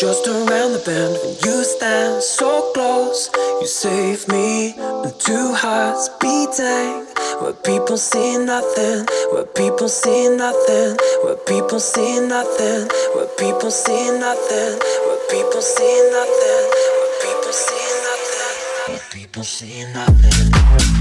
Just around the bend, when you stand so close, you save me. Two hearts beating, where people see nothing, where people see nothing, where people see nothing, where people see nothing, where people see nothing, where people see nothing, where people see nothing.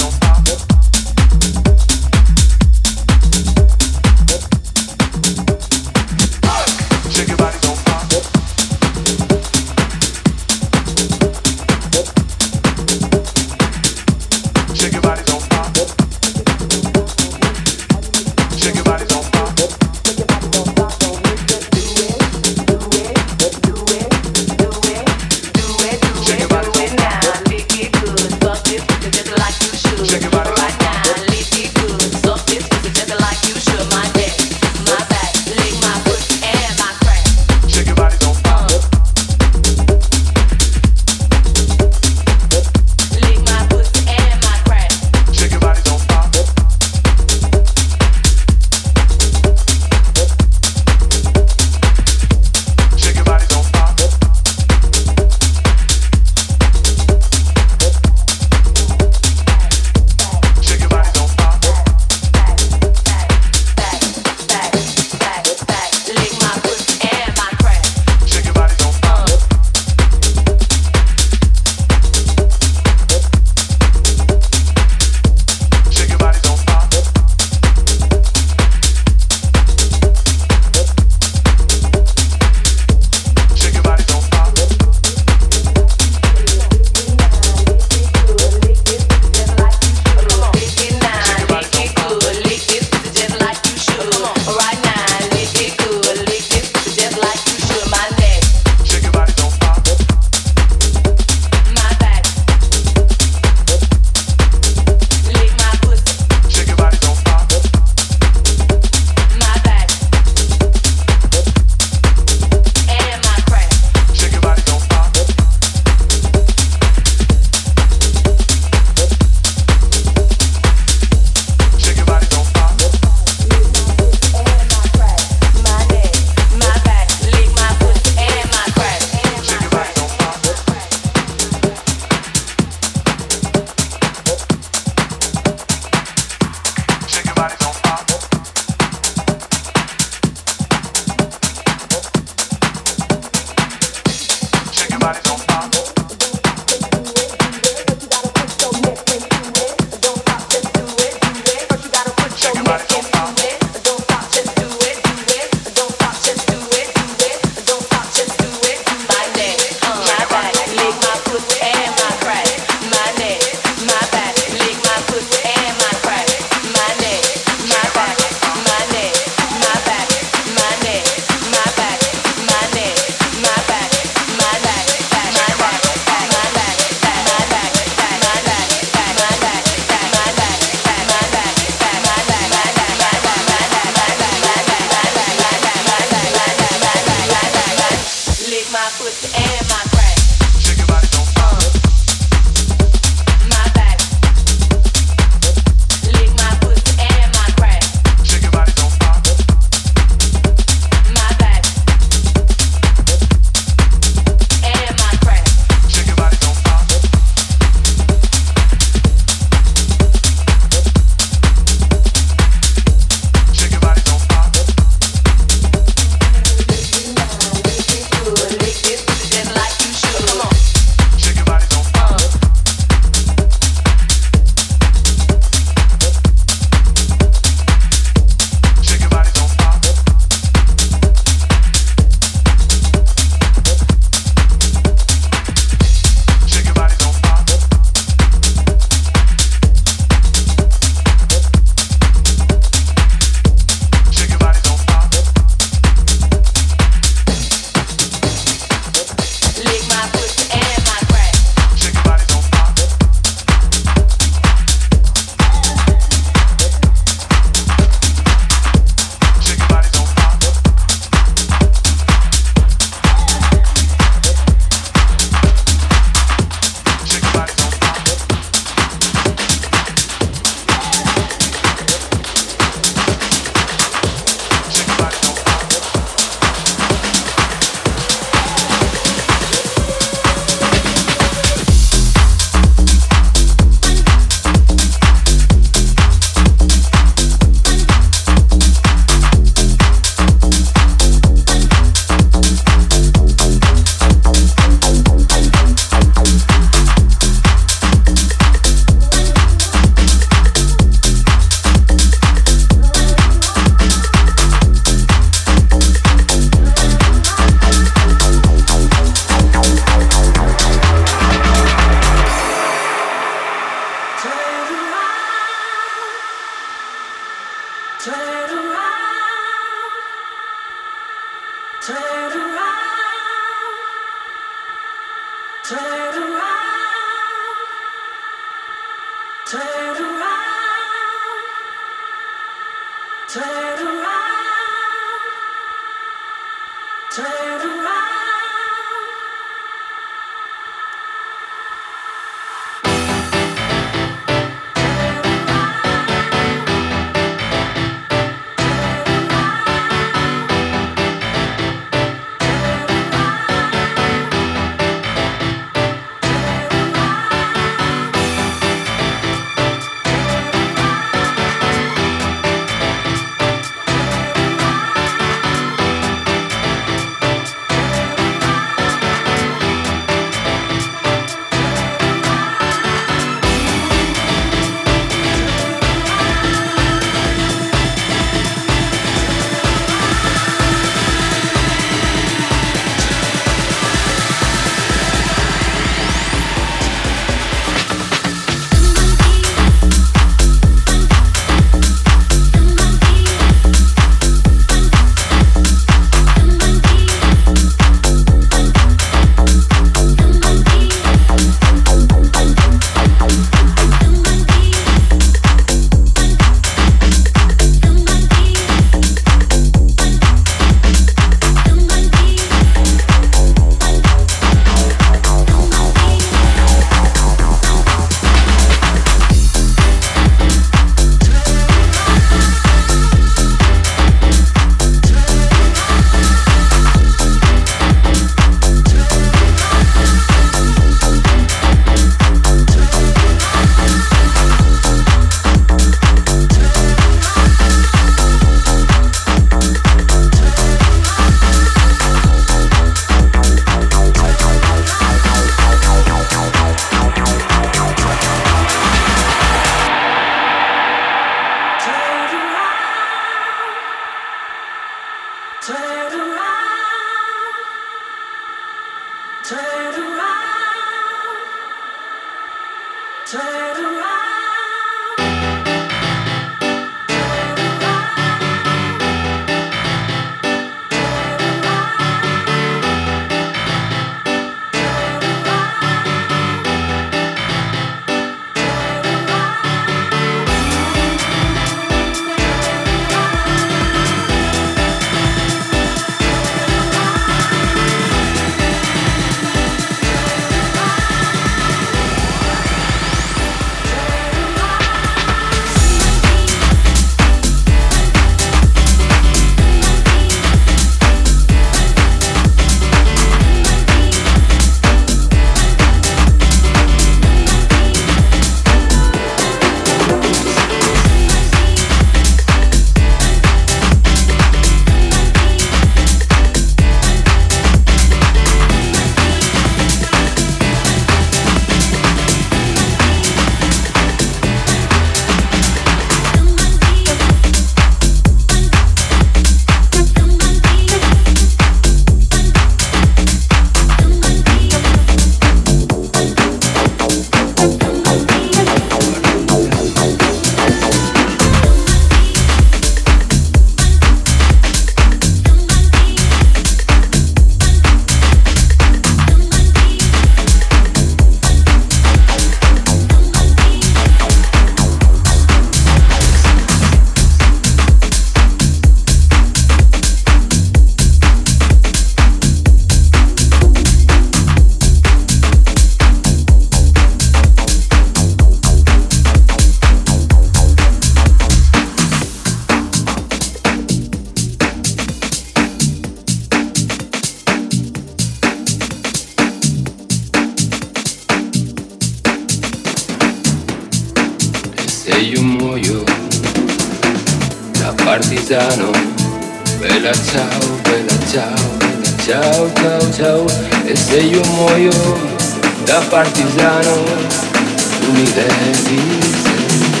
me that easy.